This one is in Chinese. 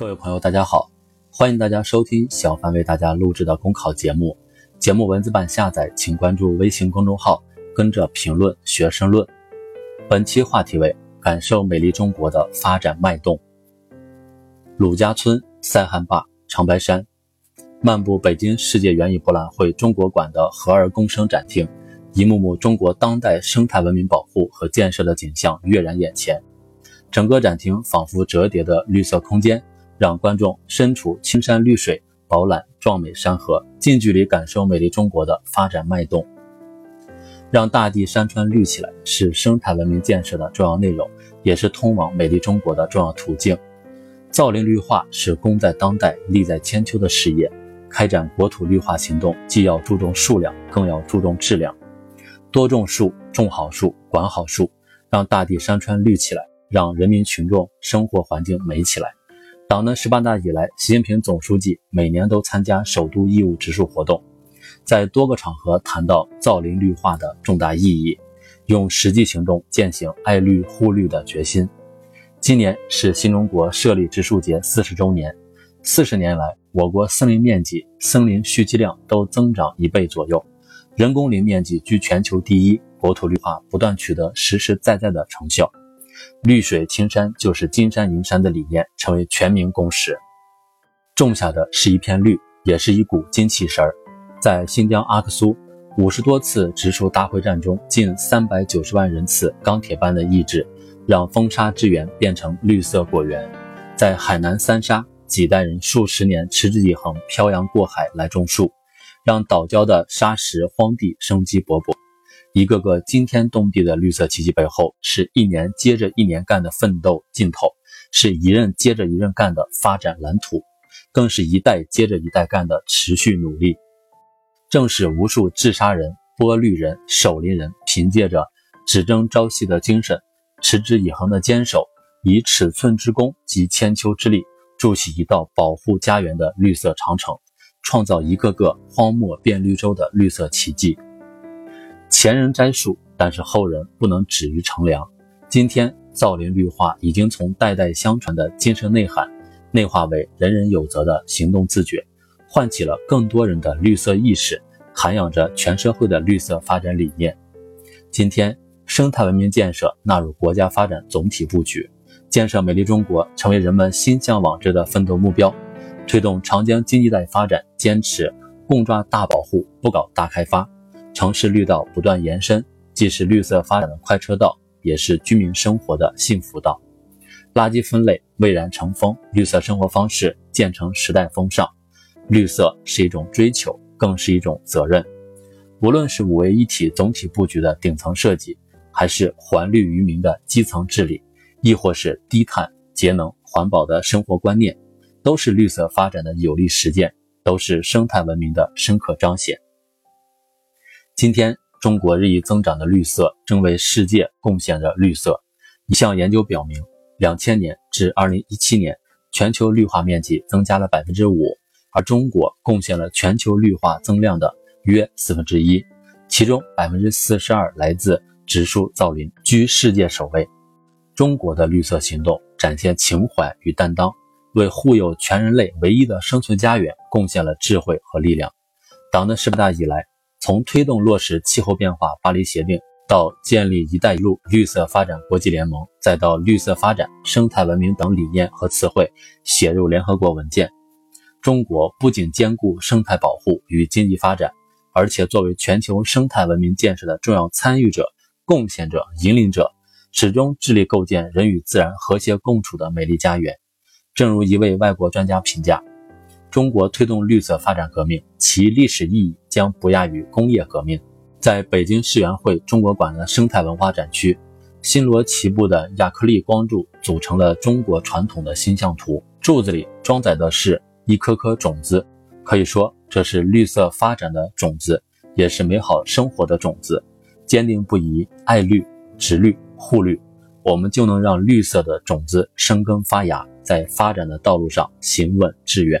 各位朋友，大家好，欢迎大家收听小凡为大家录制的公考节目。节目文字版下载，请关注微信公众号，跟着评论学申论。本期话题为感受美丽中国的发展脉动。鲁家村、塞罕坝、长白山，漫步北京世界园艺博览会中国馆的和而宫生展厅，一幕幕中国当代生态文明保护和建设的景象跃然眼前。整个展厅仿佛折叠的绿色空间。让观众身处青山绿水、饱览壮美山河，近距离感受美丽中国的发展脉动。让大地山川绿起来，是生态文明建设的重要内容，也是通往美丽中国的重要途径。造林绿化是功在当代、利在千秋的事业。开展国土绿化行动，既要注重数量，更要注重质量。多种树，种好树，管好树，让大地山川绿起来，让人民群众生活环境美起来。党的十八大以来，习近平总书记每年都参加首都义务植树活动，在多个场合谈到造林绿化的重大意义，用实际行动践行爱绿护绿的决心。今年是新中国设立植树节四十周年，四十年来，我国森林面积、森林蓄积量都增长一倍左右，人工林面积居全球第一，国土绿化不断取得实实在在的成效。绿水青山就是金山银山的理念成为全民共识，种下的是一片绿，也是一股精气神儿。在新疆阿克苏，五十多次植树大会战中，近三百九十万人次钢铁般的意志，让风沙之源变成绿色果园。在海南三沙，几代人数十年持之以恒，漂洋过海来种树，让岛礁的沙石荒地生机勃勃。一个个惊天动地的绿色奇迹背后，是一年接着一年干的奋斗劲头，是一任接着一任干的发展蓝图，更是一代接着一代干的持续努力。正是无数治沙人、播绿人、守林人，凭借着只争朝夕的精神，持之以恒的坚守，以尺寸之功及千秋之力，筑起一道保护家园的绿色长城，创造一个个荒漠变绿洲的绿色奇迹。前人栽树，但是后人不能止于乘凉。今天造林绿化已经从代代相传的精神内涵，内化为人人有责的行动自觉，唤起了更多人的绿色意识，涵养着全社会的绿色发展理念。今天，生态文明建设纳入国家发展总体布局，建设美丽中国成为人们心向往之的奋斗目标。推动长江经济带发展，坚持共抓大保护，不搞大开发。城市绿道不断延伸，既是绿色发展的快车道，也是居民生活的幸福道。垃圾分类蔚然成风，绿色生活方式渐成时代风尚。绿色是一种追求，更是一种责任。无论是五位一体总体布局的顶层设计，还是还绿于民的基层治理，亦或是低碳、节能、环保的生活观念，都是绿色发展的有力实践，都是生态文明的深刻彰显。今天，中国日益增长的绿色正为世界贡献着绿色。一项研究表明，两千年至二零一七年，全球绿化面积增加了百分之五，而中国贡献了全球绿化增量的约四分之一，其中百分之四十二来自植树造林，居世界首位。中国的绿色行动展现情怀与担当，为护佑全人类唯一的生存家园贡献了智慧和力量。党的十八大以来，从推动落实气候变化巴黎协定，到建立“一带一路”绿色发展国际联盟，再到绿色发展、生态文明等理念和词汇写入联合国文件，中国不仅兼顾生态保护与经济发展，而且作为全球生态文明建设的重要参与者、贡献者、引领者，始终致力构建人与自然和谐共处的美丽家园。正如一位外国专家评价。中国推动绿色发展革命，其历史意义将不亚于工业革命。在北京世园会中国馆的生态文化展区，星罗棋布的亚克力光柱组成了中国传统的星象图，柱子里装载的是一颗颗种子，可以说这是绿色发展的种子，也是美好生活的种子。坚定不移爱绿、植绿、护绿，我们就能让绿色的种子生根发芽，在发展的道路上行稳致远。